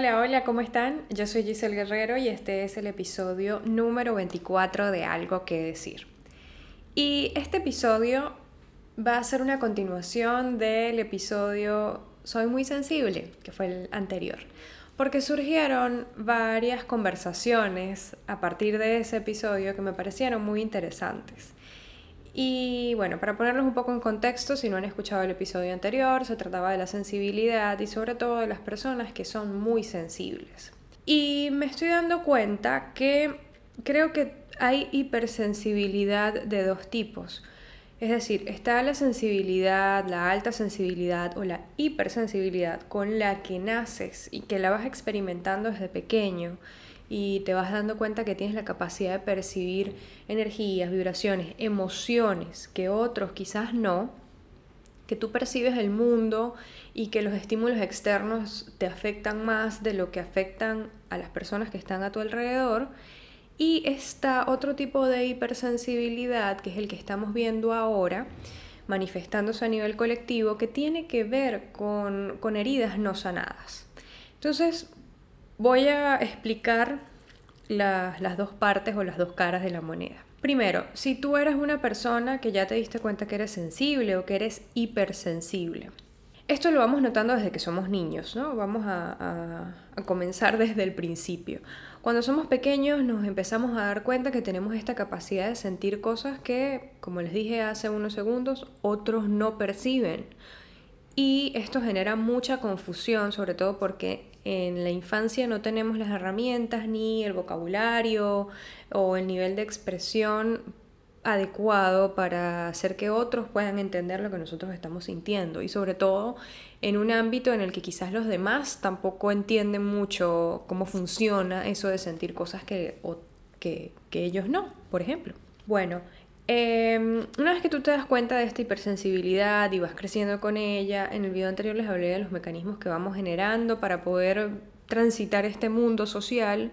Hola, hola, ¿cómo están? Yo soy Giselle Guerrero y este es el episodio número 24 de Algo que decir. Y este episodio va a ser una continuación del episodio Soy muy sensible, que fue el anterior, porque surgieron varias conversaciones a partir de ese episodio que me parecieron muy interesantes. Y bueno, para ponerlos un poco en contexto, si no han escuchado el episodio anterior, se trataba de la sensibilidad y sobre todo de las personas que son muy sensibles. Y me estoy dando cuenta que creo que hay hipersensibilidad de dos tipos. Es decir, está la sensibilidad, la alta sensibilidad o la hipersensibilidad con la que naces y que la vas experimentando desde pequeño y te vas dando cuenta que tienes la capacidad de percibir energías, vibraciones, emociones que otros quizás no, que tú percibes el mundo y que los estímulos externos te afectan más de lo que afectan a las personas que están a tu alrededor. Y está otro tipo de hipersensibilidad, que es el que estamos viendo ahora, manifestándose a nivel colectivo, que tiene que ver con, con heridas no sanadas. Entonces, Voy a explicar las dos partes o las dos caras de la moneda. Primero, si tú eres una persona que ya te diste cuenta que eres sensible o que eres hipersensible. Esto lo vamos notando desde que somos niños, ¿no? Vamos a, a, comenzar desde el principio. Cuando somos pequeños nos empezamos a dar cuenta que tenemos esta capacidad de sentir cosas que, como les dije hace unos segundos, otros no perciben. Y esto genera mucha confusión, sobre todo porque en la infancia no tenemos las herramientas ni el vocabulario o el nivel de expresión adecuado para hacer que otros puedan entender lo que nosotros estamos sintiendo y sobre todo en un ámbito en el que quizás los demás tampoco entienden mucho cómo funciona eso de sentir cosas que, que, que ellos no, por ejemplo. Bueno, Em, una vez que tú te das cuenta de esta hipersensibilidad y vas creciendo con ella, en el video anterior les hablé de los mecanismos que vamos generando para poder transitar este mundo social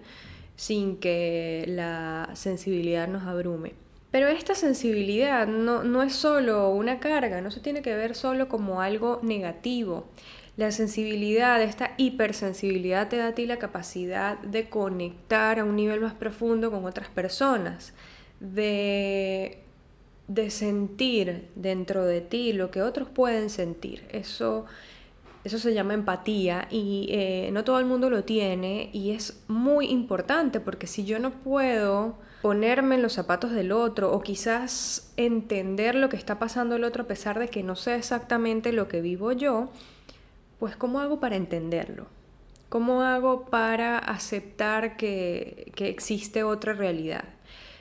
sin que la sensibilidad nos abrume. Pero esta sensibilidad no, no es solo una carga, no se tiene que ver solo como algo negativo. La sensibilidad, esta hipersensibilidad te da a ti la capacidad de conectar a un nivel más profundo con otras personas, de de sentir dentro de ti lo que otros pueden sentir. Eso, eso se llama empatía y eh, no todo el mundo lo tiene y es muy importante porque si yo no puedo ponerme en los zapatos del otro o quizás entender lo que está pasando el otro a pesar de que no sé exactamente lo que vivo yo, pues ¿cómo hago para entenderlo? ¿Cómo hago para aceptar que, que existe otra realidad?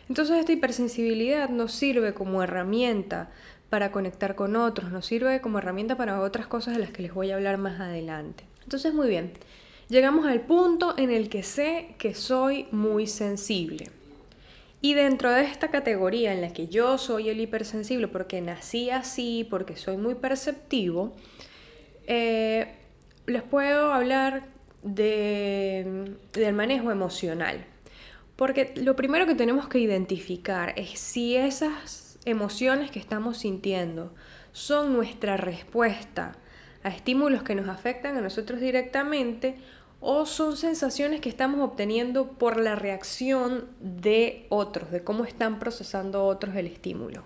Entonces esta hipersensibilidad nos sirve como herramienta para conectar con otros, nos sirve como herramienta para otras cosas de las que les voy a hablar más adelante. Entonces muy bien, llegamos al punto en el que sé que soy muy sensible. Y dentro de esta categoría en la que yo soy el hipersensible porque nací así, porque soy muy perceptivo, eh, les puedo hablar de, del manejo emocional. Porque lo primero que tenemos que identificar es si esas emociones que estamos sintiendo son nuestra respuesta a estímulos que nos afectan a nosotros directamente o son sensaciones que estamos obteniendo por la reacción de otros, de cómo están procesando otros el estímulo.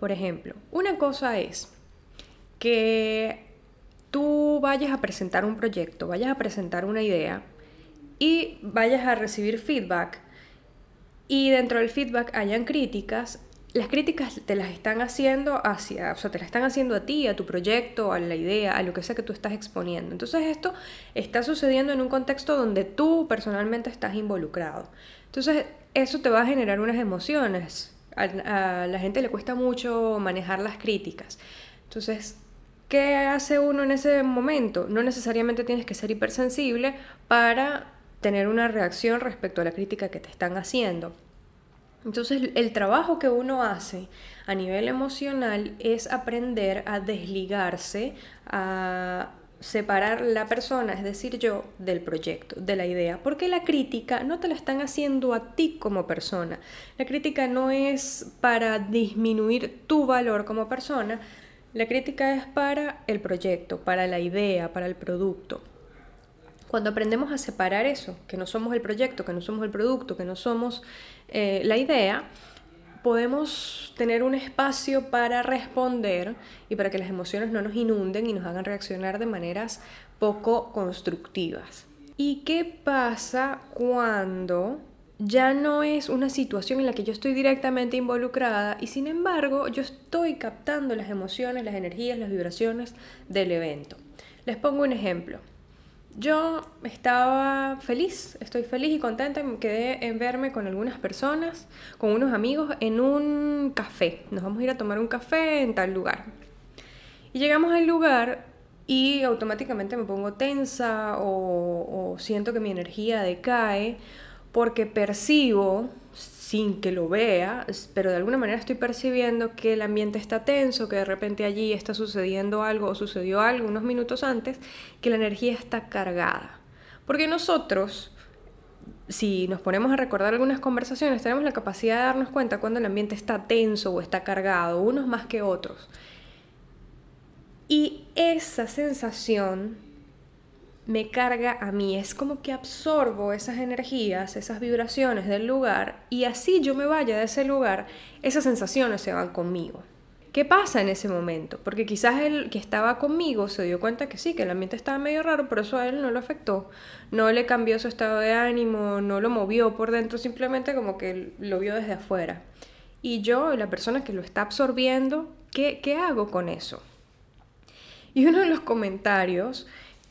Por ejemplo, una cosa es que tú vayas a presentar un proyecto, vayas a presentar una idea y vayas a recibir feedback y dentro del feedback hayan críticas, las críticas te las están haciendo hacia, o sea, te las están haciendo a ti, a tu proyecto, a la idea, a lo que sea que tú estás exponiendo. Entonces esto está sucediendo en un contexto donde tú personalmente estás involucrado. Entonces eso te va a generar unas emociones. A, a la gente le cuesta mucho manejar las críticas. Entonces, ¿qué hace uno en ese momento? No necesariamente tienes que ser hipersensible para tener una reacción respecto a la crítica que te están haciendo. Entonces el trabajo que uno hace a nivel emocional es aprender a desligarse, a separar la persona, es decir, yo, del proyecto, de la idea, porque la crítica no te la están haciendo a ti como persona. La crítica no es para disminuir tu valor como persona, la crítica es para el proyecto, para la idea, para el producto. Cuando aprendemos a separar eso, que no somos el proyecto, que no somos el producto, que no somos eh, la idea, podemos tener un espacio para responder y para que las emociones no nos inunden y nos hagan reaccionar de maneras poco constructivas. ¿Y qué pasa cuando ya no es una situación en la que yo estoy directamente involucrada y sin embargo yo estoy captando las emociones, las energías, las vibraciones del evento? Les pongo un ejemplo. Yo estaba feliz, estoy feliz y contenta, me quedé en verme con algunas personas, con unos amigos en un café. Nos vamos a ir a tomar un café en tal lugar. Y llegamos al lugar y automáticamente me pongo tensa o, o siento que mi energía decae porque percibo sin que lo vea, pero de alguna manera estoy percibiendo que el ambiente está tenso, que de repente allí está sucediendo algo o sucedió algo unos minutos antes, que la energía está cargada. Porque nosotros, si nos ponemos a recordar algunas conversaciones, tenemos la capacidad de darnos cuenta cuando el ambiente está tenso o está cargado, unos más que otros. Y esa sensación me carga a mí. Es como que absorbo esas energías, esas vibraciones del lugar y así yo me vaya de ese lugar, esas sensaciones se van conmigo. ¿Qué pasa en ese momento? Porque quizás el que estaba conmigo se dio cuenta que sí, que el ambiente estaba medio raro, pero eso a él no lo afectó. No le cambió su estado de ánimo, no lo movió por dentro, simplemente como que lo vio desde afuera. Y yo, la persona que lo está absorbiendo, ¿qué, qué hago con eso? Y uno de los comentarios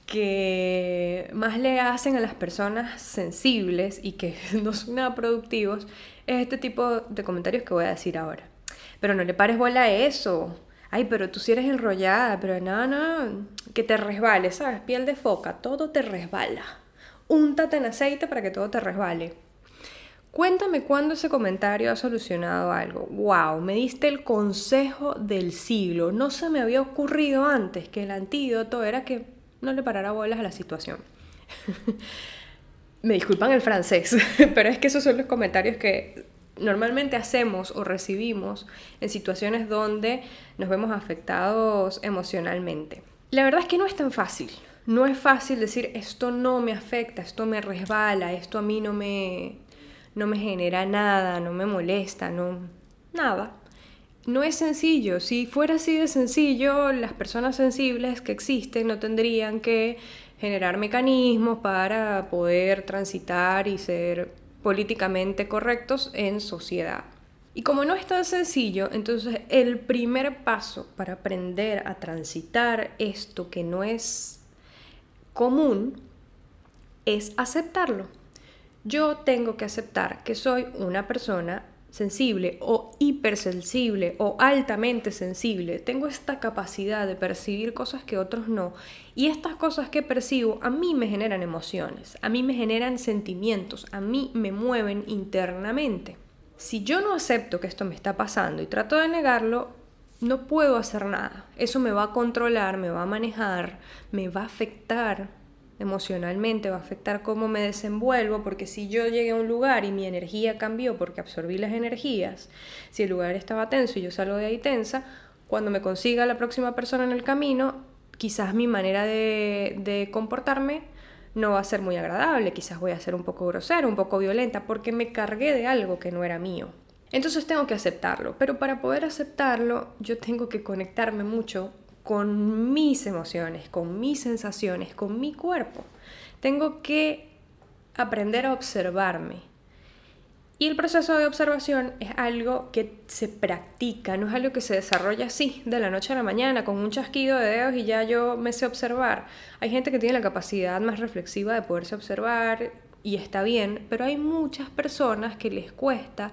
que más le hacen a las personas sensibles y que no son nada productivos es este tipo de comentarios que voy a decir ahora. Pero no le pares bola a eso. Ay, pero tú sí eres enrollada, pero no, no, que te resbale, ¿sabes? Piel de foca, todo te resbala. Úntate en aceite para que todo te resbale. Cuéntame cuándo ese comentario ha solucionado algo. ¡Wow! Me diste el consejo del siglo. No se me había ocurrido antes que el antídoto era que no le parará bolas a la situación. Me disculpan el francés, pero es que esos son los comentarios que normalmente hacemos o recibimos en situaciones donde nos vemos afectados emocionalmente. La verdad es que no es tan fácil. No es fácil decir esto no me afecta, esto me resbala, esto a mí no me, no me genera nada, no me molesta, no nada no es sencillo. Si fuera así de sencillo, las personas sensibles que existen no tendrían que generar mecanismos para poder transitar y ser políticamente correctos en sociedad. Y como no es tan sencillo, entonces el primer paso para aprender a transitar esto que no es común es aceptarlo. Yo tengo que aceptar que soy una persona sensible o hipersensible o altamente sensible, tengo esta capacidad de percibir cosas que otros no. Y estas cosas que percibo a mí me generan emociones, a mí me generan sentimientos, a mí me mueven internamente. Si yo no acepto que esto me está pasando y trato de negarlo, no puedo hacer nada. Eso me va a controlar, me va a manejar, me va a afectar emocionalmente, va a afectar cómo me desenvuelvo, porque si yo llegué a un lugar y mi energía cambió porque absorbí las energías, si el lugar estaba tenso y yo salgo de ahí tensa, cuando me consiga la próxima persona en el camino, quizás mi manera de, de comportarme no va a ser muy agradable, quizás voy a ser un poco grosera, un poco violenta, porque me cargué de algo que no era mío. Entonces tengo que aceptarlo, pero para poder aceptarlo yo tengo que conectarme mucho con mis emociones, con mis sensaciones, con mi cuerpo. Tengo que aprender a observarme. Y el proceso de observación es algo que se practica, no es algo que se desarrolla así, de la noche a la mañana, con un chasquido de dedos y ya yo me sé observar. Hay gente que tiene la capacidad más reflexiva de poderse observar y está bien, pero hay muchas personas que les cuesta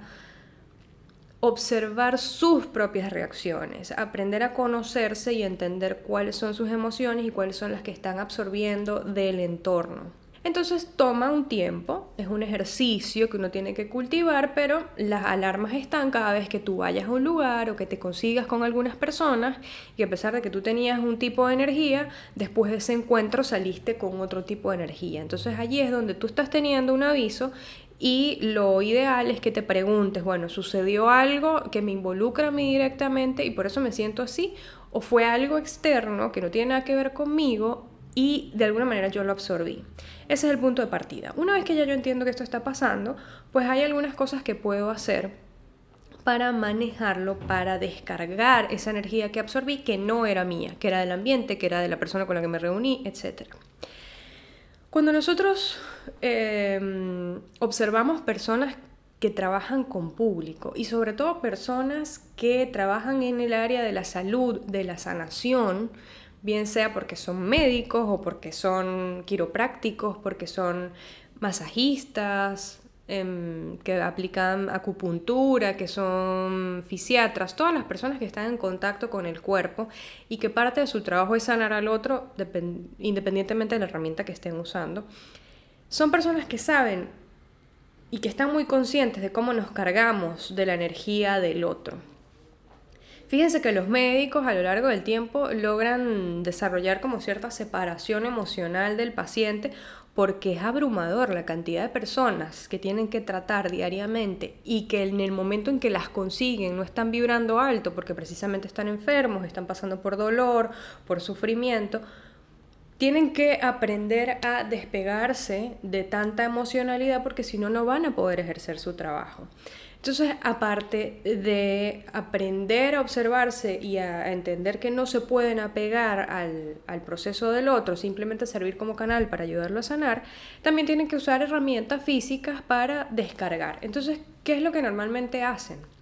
observar sus propias reacciones, aprender a conocerse y entender cuáles son sus emociones y cuáles son las que están absorbiendo del entorno. Entonces toma un tiempo, es un ejercicio que uno tiene que cultivar, pero las alarmas están cada vez que tú vayas a un lugar o que te consigas con algunas personas y a pesar de que tú tenías un tipo de energía, después de ese encuentro saliste con otro tipo de energía. Entonces allí es donde tú estás teniendo un aviso y lo ideal es que te preguntes, bueno, ¿sucedió algo que me involucra a mí directamente y por eso me siento así? ¿O fue algo externo que no tiene nada que ver conmigo y de alguna manera yo lo absorbí. Ese es el punto de partida. Una vez que ya yo entiendo que esto está pasando, pues hay algunas cosas que puedo hacer para manejarlo, para descargar esa energía que absorbí que no era mía, que era del ambiente, que era de la persona con la que me reuní, etc. Cuando nosotros em, observamos personas que trabajan con público y sobre todo personas que trabajan en el área de la salud, de la sanación, bien sea porque son médicos o porque son quiroprácticos, porque son masajistas, em, que aplican acupuntura, que son fisiatras, todas las personas que están en contacto con el cuerpo y que parte de su trabajo es sanar al otro independientemente de la herramienta que estén usando, son personas que saben y que están muy conscientes de cómo nos cargamos de la energía del otro. Fíjense que los médicos a lo largo del tiempo logran desarrollar como cierta separación emocional del paciente porque es abrumador la cantidad de personas que tienen que tratar diariamente y que en el momento en que las consiguen no están vibrando alto porque precisamente están enfermos, están pasando por dolor, por sufrimiento, tienen que aprender a despegarse de tanta emocionalidad porque si no, no van a poder ejercer su trabajo. Entonces, aparte de aprender a observarse y a entender que no se pueden apegar al, al, proceso del otro, simplemente servir como canal para ayudarlo a sanar, también tienen que usar herramientas físicas para descargar. Entonces, ¿qué es lo que normalmente hacen?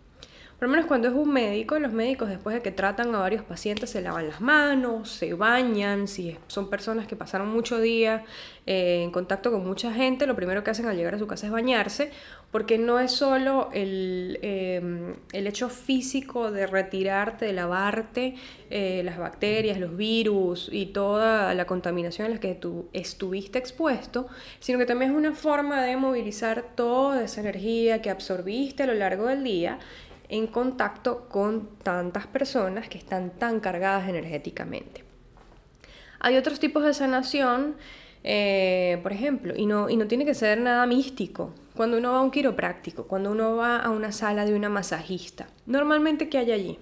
Por lo menos cuando es un médico, los médicos después de que tratan a varios pacientes se lavan las manos, se bañan, si son personas que pasaron mucho día eh, en contacto con mucha gente, lo primero que hacen al llegar a su casa es bañarse, porque no es solo el, em, el hecho físico de retirarte, de lavarte eh, las bacterias, los virus y toda la contaminación a la que tú estuviste expuesto, sino que también es una forma de movilizar toda esa energía que absorbiste a lo largo del día en contacto con tantas personas que están tan cargadas energéticamente. Hay otros tipos de sanación, eh, por ejemplo, y no, y no tiene que ser nada místico. Cuando uno va a un quiropráctico, cuando uno va a una sala de una masajista, normalmente ¿qué hay allí?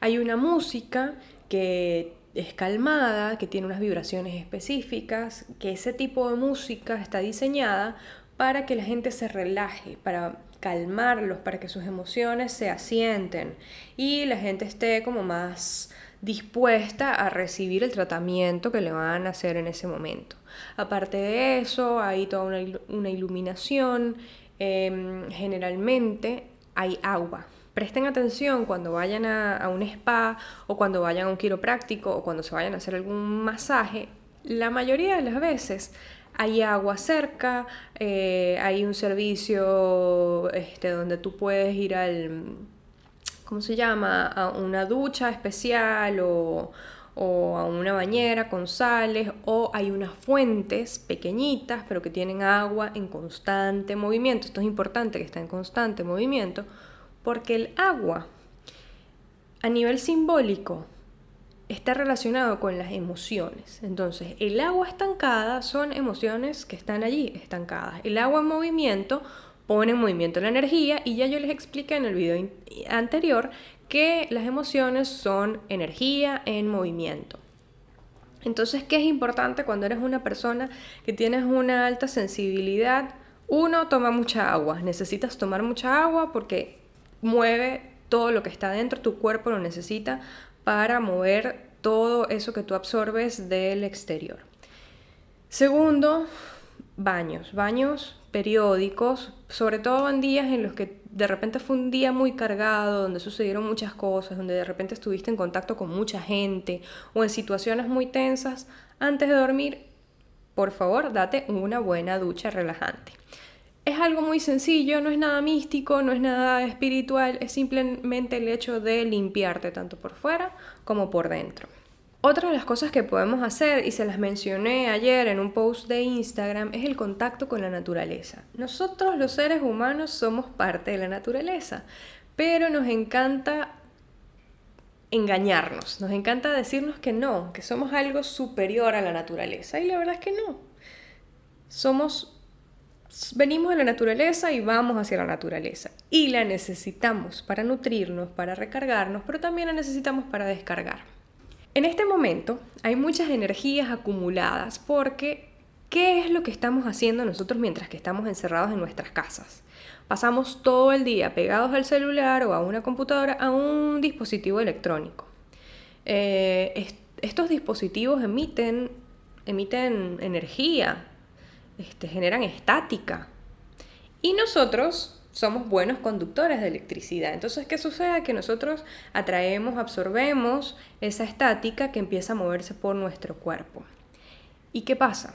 Hay una música que es calmada, que tiene unas vibraciones específicas, que ese tipo de música está diseñada para que la gente se relaje, para calmarlos, para que sus emociones se asienten y la gente esté como más dispuesta a recibir el tratamiento que le van a hacer en ese momento. Aparte de eso, hay toda una, iluminación, em, generalmente hay agua. Presten atención cuando vayan a, un spa o cuando vayan a un quiropráctico o cuando se vayan a hacer algún masaje. La mayoría de las veces hay agua cerca, eh, hay un servicio este, donde tú puedes ir al, ¿cómo se llama? A una ducha especial o, o a una bañera con sales o hay unas fuentes pequeñitas pero que tienen agua en constante movimiento. Esto es importante que está en constante movimiento porque el agua a nivel simbólico está relacionado con las emociones. Entonces, el agua estancada son emociones que están allí estancadas. El agua en movimiento pone en movimiento la energía y ya yo les expliqué en el video anterior que las emociones son energía en movimiento. Entonces, ¿qué es importante cuando eres una persona que tienes una alta sensibilidad? Uno, toma mucha agua. Necesitas tomar mucha agua porque mueve todo lo que está dentro, tu cuerpo lo necesita para mover todo eso que tú absorbes del exterior. Segundo, baños, baños periódicos, sobre todo en días en los que de repente fue un día muy cargado, donde sucedieron muchas cosas, donde de repente estuviste en contacto con mucha gente o en situaciones muy tensas, antes de dormir, por favor, date una buena ducha relajante. Es algo muy sencillo, no es nada místico, no es nada espiritual, es simplemente el hecho de limpiarte tanto por fuera como por dentro. Otra de las cosas que podemos hacer, y se las mencioné ayer en un post de Instagram, es el contacto con la naturaleza. Nosotros los seres humanos somos parte de la naturaleza, pero nos encanta engañarnos, nos encanta decirnos que no, que somos algo superior a la naturaleza, y la verdad es que no. Somos venimos de la naturaleza y vamos hacia la naturaleza. Y la necesitamos para nutrirnos, para recargarnos, pero también la necesitamos para descargar. En este momento hay muchas energías acumuladas porque ¿qué es lo que estamos haciendo nosotros mientras que estamos encerrados en nuestras casas? Pasamos todo el día pegados al celular o a una computadora, a un dispositivo electrónico. Eh, estos dispositivos emiten, emiten energía, este, generan estática. Y nosotros somos buenos conductores de electricidad. Entonces, ¿qué sucede? Que nosotros atraemos, absorbemos esa estática que empieza a moverse por nuestro cuerpo. ¿Y qué pasa?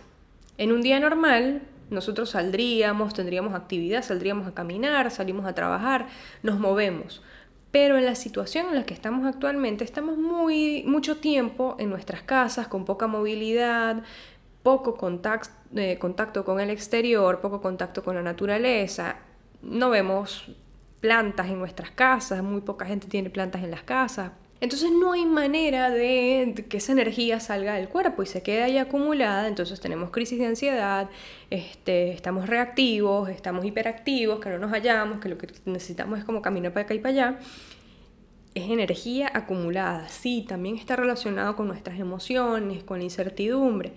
En un día normal, nosotros saldríamos, tendríamos actividad, saldríamos a caminar, salimos a trabajar, nos movemos. Pero en la situación en la que estamos actualmente, estamos muy, mucho tiempo en nuestras casas, con poca movilidad, poco contacto, eh, contacto con el exterior, poco contacto con la naturaleza no vemos plantas en nuestras casas, muy poca gente tiene plantas en las casas. Entonces no hay manera de que esa energía salga del cuerpo y se quede ahí acumulada, entonces tenemos crisis de ansiedad, este, estamos reactivos, estamos hiperactivos, que no nos hallamos, que lo que necesitamos es como caminar para acá y para allá. Es energía acumulada, sí, también está relacionado con nuestras emociones, con la incertidumbre,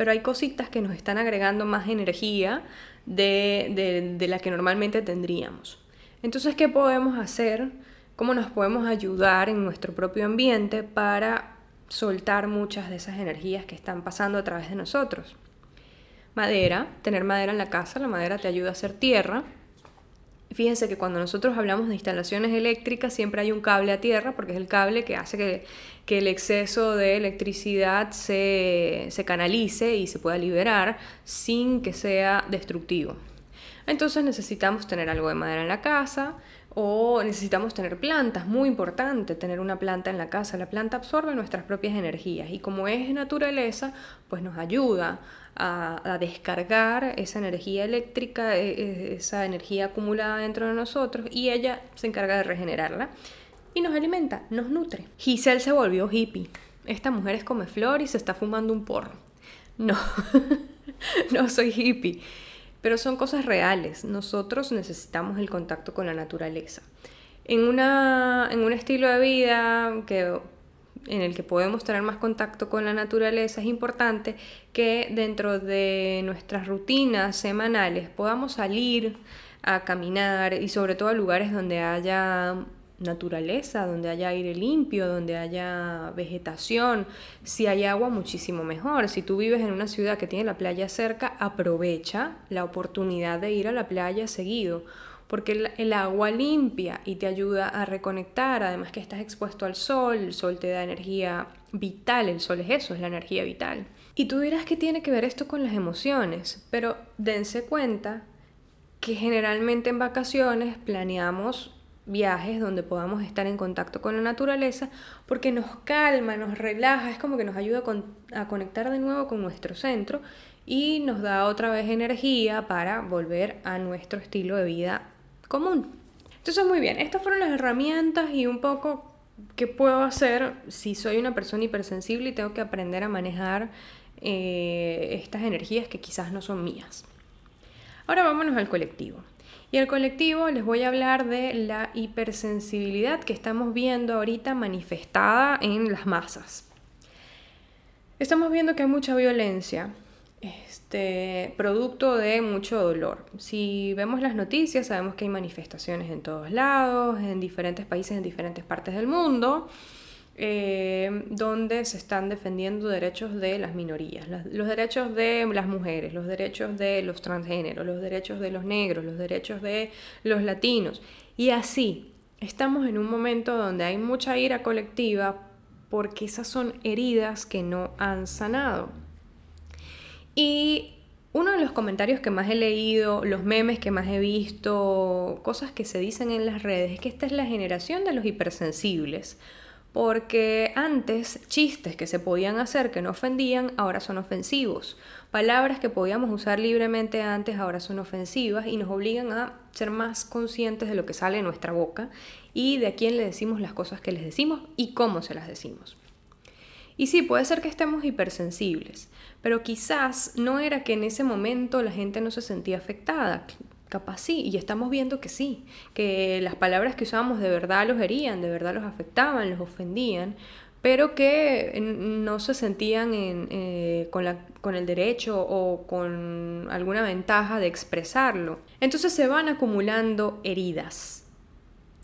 pero hay cositas que nos están agregando más energía de, la que normalmente tendríamos. Entonces, ¿qué podemos hacer? ¿Cómo nos podemos ayudar en nuestro propio ambiente para soltar muchas de esas energías que están pasando a través de nosotros? Madera, tener madera en la casa, la madera te ayuda a hacer tierra, Fíjense que cuando nosotros hablamos de instalaciones eléctricas siempre hay un cable a tierra porque es el cable que hace que, el exceso de electricidad se, se canalice y se pueda liberar sin que sea destructivo. Entonces necesitamos tener algo de madera en la casa o necesitamos tener plantas, muy importante tener una planta en la casa. La planta absorbe nuestras propias energías y como es naturaleza, pues nos ayuda a, descargar esa energía eléctrica, e, e, esa energía acumulada dentro de nosotros y ella se encarga de regenerarla y nos alimenta, nos nutre. Giselle se volvió hippie. Esta mujer es come flor y se está fumando un porro. No, no soy hippie, pero son cosas reales. Nosotros necesitamos el contacto con la naturaleza. En, una, en un estilo de vida que en el que podemos tener más contacto con la naturaleza, es importante que dentro de nuestras rutinas semanales podamos salir a caminar y sobre todo a lugares donde haya naturaleza, donde haya aire limpio, donde haya vegetación, si hay agua muchísimo mejor. Si tú vives en una ciudad que tiene la playa cerca, aprovecha la oportunidad de ir a la playa seguido porque el, agua limpia y te ayuda a reconectar, además que estás expuesto al sol, el sol te da energía vital, el sol es eso, es la energía vital. Y tú dirás que tiene que ver esto con las emociones, pero dense cuenta que generalmente en vacaciones planeamos viajes donde podamos estar en contacto con la naturaleza porque nos calma, nos relaja, es como que nos ayuda a conectar de nuevo con nuestro centro y nos da otra vez energía para volver a nuestro estilo de vida común. Entonces, muy bien, estas fueron las herramientas y un poco qué puedo hacer si soy una persona hipersensible y tengo que aprender a manejar eh, estas energías que quizás no son mías. Ahora vámonos al colectivo. Y al colectivo les voy a hablar de la hipersensibilidad que estamos viendo ahorita manifestada en las masas. Estamos viendo que hay mucha violencia, este, producto de mucho dolor. Si vemos las noticias, sabemos que hay manifestaciones en todos lados, en diferentes países, en diferentes partes del mundo, eh, donde se están defendiendo derechos de las minorías, los derechos de las mujeres, los derechos de los transgéneros, los derechos de los negros, los derechos de los latinos. Y así, estamos en un momento donde hay mucha ira colectiva porque esas son heridas que no han sanado. Y uno de los comentarios que más he leído, los memes que más he visto, cosas que se dicen en las redes, es que esta es la generación de los hipersensibles. Porque antes chistes que se podían hacer que no ofendían, ahora son ofensivos. Palabras que podíamos usar libremente antes, ahora son ofensivas y nos obligan a ser más conscientes de lo que sale de nuestra boca y de a quién le decimos las cosas que les decimos y cómo se las decimos. Y sí, puede ser que estemos hipersensibles, pero quizás no era que en ese momento la gente no se sentía afectada. Capaz sí, y estamos viendo que sí, que las palabras que usábamos de verdad los herían, de verdad los afectaban, los ofendían, pero que no se sentían eh, con, con el derecho o con alguna ventaja de expresarlo. Entonces se van acumulando heridas.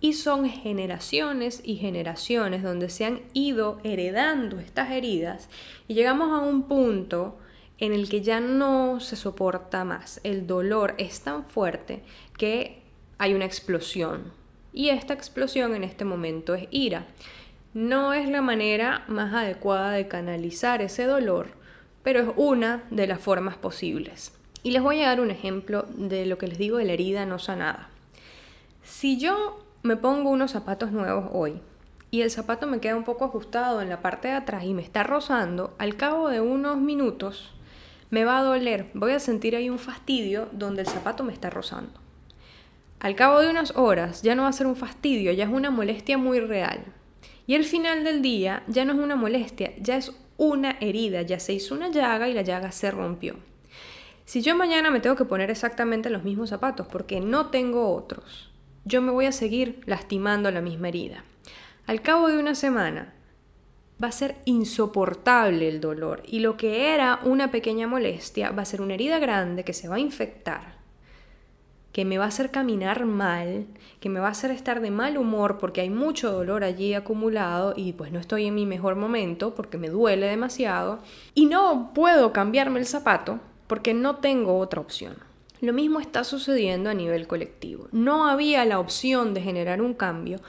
Y son generaciones y generaciones donde se han ido heredando estas heridas y llegamos a un punto en el que ya no se soporta más. El dolor es tan fuerte que hay una explosión. Y esta explosión en este momento es ira. No es la manera más adecuada de canalizar ese dolor, pero es una de las formas posibles. Y les voy a dar un ejemplo de lo que les digo de la herida no sanada. Si yo me pongo unos zapatos nuevos hoy y el zapato me queda un poco ajustado en la parte de atrás y me está rozando, al cabo de unos minutos me va a doler, voy a sentir ahí un fastidio donde el zapato me está rozando. Al cabo de unas horas ya no va a ser un fastidio, ya es una molestia muy real. Y el final del día ya no es una molestia, ya es una herida, ya se hizo una llaga y la llaga se rompió. Si yo mañana me tengo que poner exactamente los mismos zapatos porque no tengo otros, yo me voy a seguir lastimando la misma herida. Al cabo de una semana va a ser insoportable el dolor y lo que era una pequeña molestia va a ser una herida grande que se va a infectar que me va a hacer caminar mal, que me va a hacer estar de mal humor porque hay mucho dolor allí acumulado y pues no estoy en mi mejor momento porque me duele demasiado y no puedo cambiarme el zapato porque no tengo otra opción. Lo mismo está sucediendo a nivel colectivo. No había la opción de generar un cambio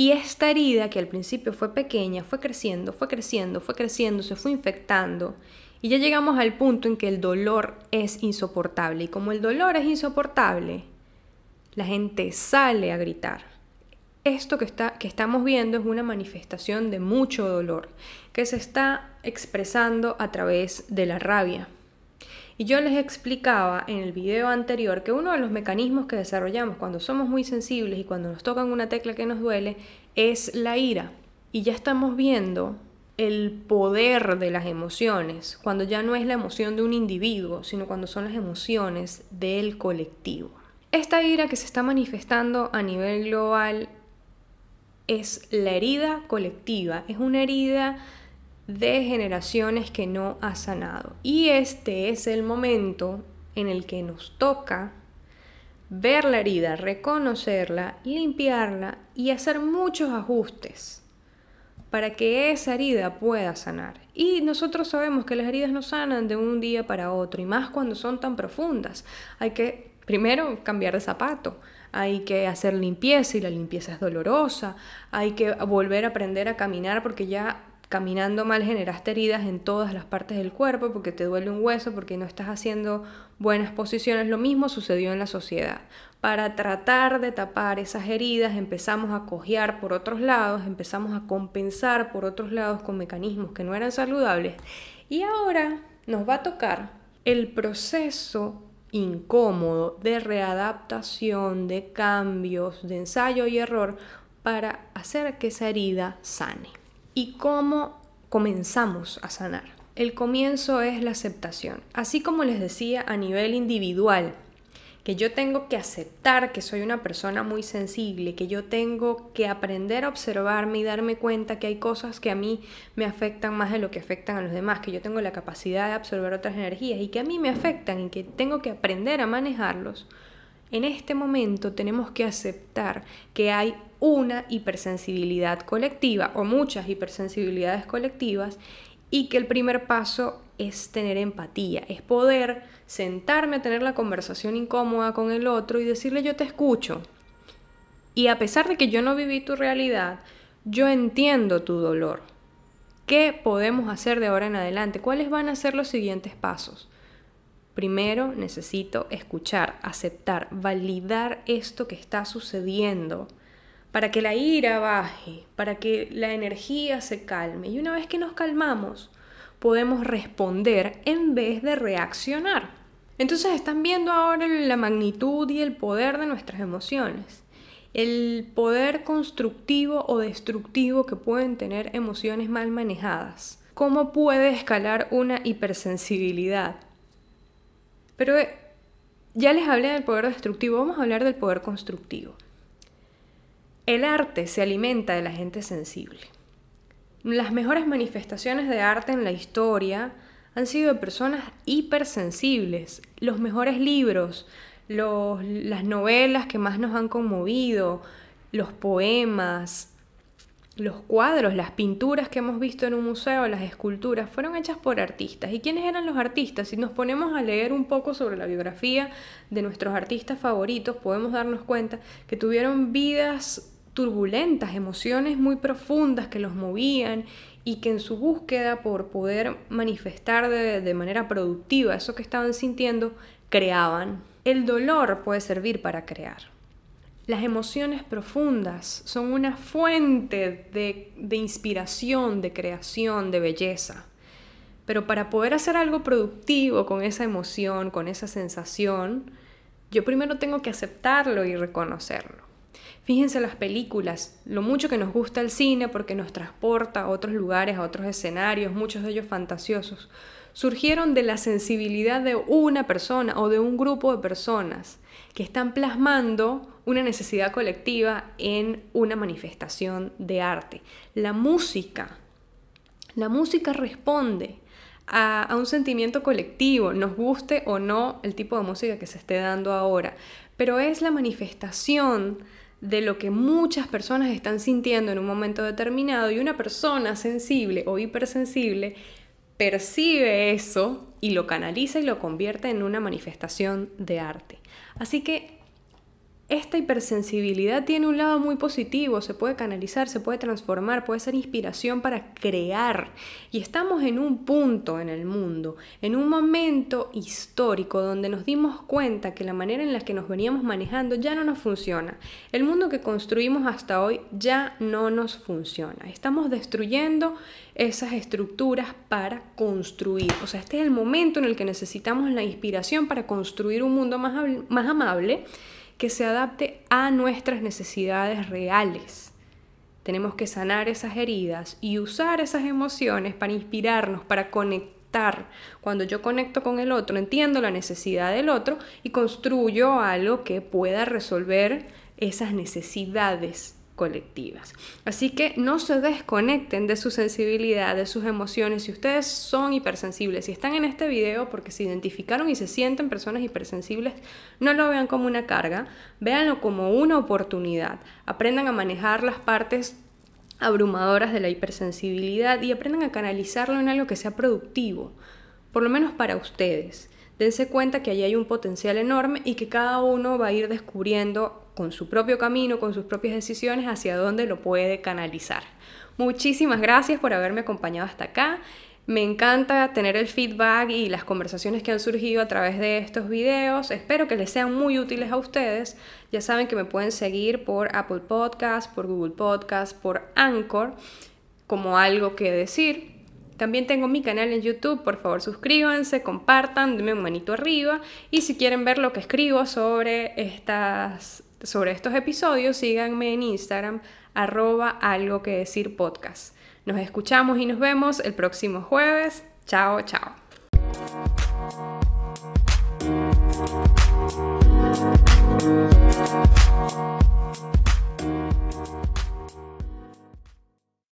y esta herida que al principio fue pequeña fue creciendo, fue creciendo, fue creciendo, se fue infectando y ya llegamos al punto en que el dolor es insoportable. Y como el dolor es insoportable, la gente sale a gritar. Esto que, está, que estamos viendo es una manifestación de mucho dolor que se está expresando a través de la rabia. Y yo les explicaba en el video anterior que uno de los mecanismos que desarrollamos cuando somos muy sensibles y cuando nos tocan una tecla que nos duele es la ira. Y ya estamos viendo el poder de las emociones, cuando ya no es la emoción de un individuo, sino cuando son las emociones del colectivo. Esta ira que se está manifestando a nivel global es la herida colectiva, es una herida de generaciones que no ha sanado. Y este es el momento en el que nos toca ver la herida, reconocerla, limpiarla y hacer muchos ajustes para que esa herida pueda sanar. Y nosotros sabemos que las heridas no sanan de un día para otro, y más cuando son tan profundas. Hay que primero cambiar de zapato, hay que hacer limpieza y la limpieza es dolorosa, hay que volver a aprender a caminar porque ya caminando mal generaste heridas en todas las partes del cuerpo porque te duele un hueso, porque no estás haciendo buenas posiciones. Lo mismo sucedió en la sociedad. Para tratar de tapar esas heridas empezamos a cojear por otros lados, empezamos a compensar por otros lados con mecanismos que no eran saludables. Y ahora nos va a tocar el proceso incómodo de readaptación, de cambios, de ensayo y error para hacer que esa herida sane y cómo comenzamos a sanar. El comienzo es la aceptación. Así como les decía a nivel individual, que yo tengo que aceptar que soy una persona muy sensible, que yo tengo que aprender a observarme y darme cuenta que hay cosas que a mí me afectan más de lo que afectan a los demás, que yo tengo la capacidad de absorber otras energías y que a mí me afectan y que tengo que aprender a manejarlos. En este momento tenemos que aceptar que hay una hipersensibilidad colectiva o muchas hipersensibilidades colectivas y que el primer paso es tener empatía, es poder sentarme a tener la conversación incómoda con el otro y decirle yo te escucho. Y a pesar de que yo no viví tu realidad, yo entiendo tu dolor. ¿Qué podemos hacer de ahora en adelante? ¿Cuáles van a ser los siguientes pasos? Primero necesito escuchar, aceptar, validar esto que está sucediendo para que la ira baje, para que la energía se calme. Y una vez que nos calmamos, podemos responder en vez de reaccionar. Entonces están viendo ahora la magnitud y el poder de nuestras emociones, el poder constructivo o destructivo que pueden tener emociones mal manejadas. ¿Cómo puede escalar una hipersensibilidad? Pero eh, ya les hablé del poder destructivo, vamos a hablar del poder constructivo. El arte se alimenta de la gente sensible. Las mejores manifestaciones de arte en la historia han sido de personas hipersensibles. Los mejores libros, las novelas que más nos han conmovido, los poemas, los cuadros, las pinturas que hemos visto en un museo, las esculturas, fueron hechas por artistas. ¿Y quiénes eran los artistas? Si nos ponemos a leer un poco sobre la biografía de nuestros artistas favoritos, podemos darnos cuenta que tuvieron vidas turbulentas, emociones muy profundas que los movían y que en su búsqueda por poder manifestar de, de manera productiva eso que estaban sintiendo, creaban. El dolor puede servir para crear. Las emociones profundas son una fuente de, de, inspiración, de creación, de belleza. Pero para poder hacer algo productivo con esa emoción, con esa sensación, yo primero tengo que aceptarlo y reconocerlo. Fíjense las películas, lo mucho que nos gusta el cine porque nos transporta a otros lugares, a otros escenarios, muchos de ellos fantasiosos surgieron de la sensibilidad de una persona o de un grupo de personas que están plasmando una necesidad colectiva en una manifestación de arte. La música, la música responde a, a, un sentimiento colectivo, nos guste o no el tipo de música que se esté dando ahora, pero es la manifestación de lo que muchas personas están sintiendo en un momento determinado y una persona sensible o hipersensible percibe eso y lo canaliza y lo convierte en una manifestación de arte. Así que esta hipersensibilidad tiene un lado muy positivo, se puede canalizar, se puede transformar, puede ser inspiración para crear. Y estamos en un punto en el mundo, en un momento histórico donde nos dimos cuenta que la manera en la que nos veníamos manejando ya no nos funciona. El mundo que construimos hasta hoy ya no nos funciona. Estamos destruyendo esas estructuras para construir. O sea, este es el momento en el que necesitamos la inspiración para construir un mundo más, más amable que se adapte a nuestras necesidades reales. Tenemos que sanar esas heridas y usar esas emociones para inspirarnos, para conectar. Cuando yo conecto con el otro, entiendo la necesidad del otro y construyo algo que pueda resolver esas necesidades colectivas. Así que no se desconecten de su sensibilidad, de sus emociones. Si ustedes son hipersensibles, si están en este video porque se identificaron y se sienten personas hipersensibles, no lo vean como una carga, véanlo como una oportunidad. Aprendan a manejar las partes abrumadoras de la hipersensibilidad y aprendan a canalizarlo en algo que sea productivo, por lo menos para ustedes. Dense cuenta que allí hay un potencial enorme y que cada uno va a ir descubriendo con su propio camino, con sus propias decisiones, hacia dónde lo puede canalizar. Muchísimas gracias por haberme acompañado hasta acá. Me encanta tener el feedback y las conversaciones que han surgido a través de estos videos. Espero que les sean muy útiles a ustedes. Ya saben que me pueden seguir por Apple Podcast, por Google Podcast, por Anchor, como algo que decir. También tengo mi canal en YouTube, por favor suscríbanse, compartan, denme un manito arriba y si quieren ver lo que escribo sobre, estas, sobre estos episodios, síganme en Instagram, arroba algo que decir podcast. Nos escuchamos y nos vemos el próximo jueves. Chao, chao.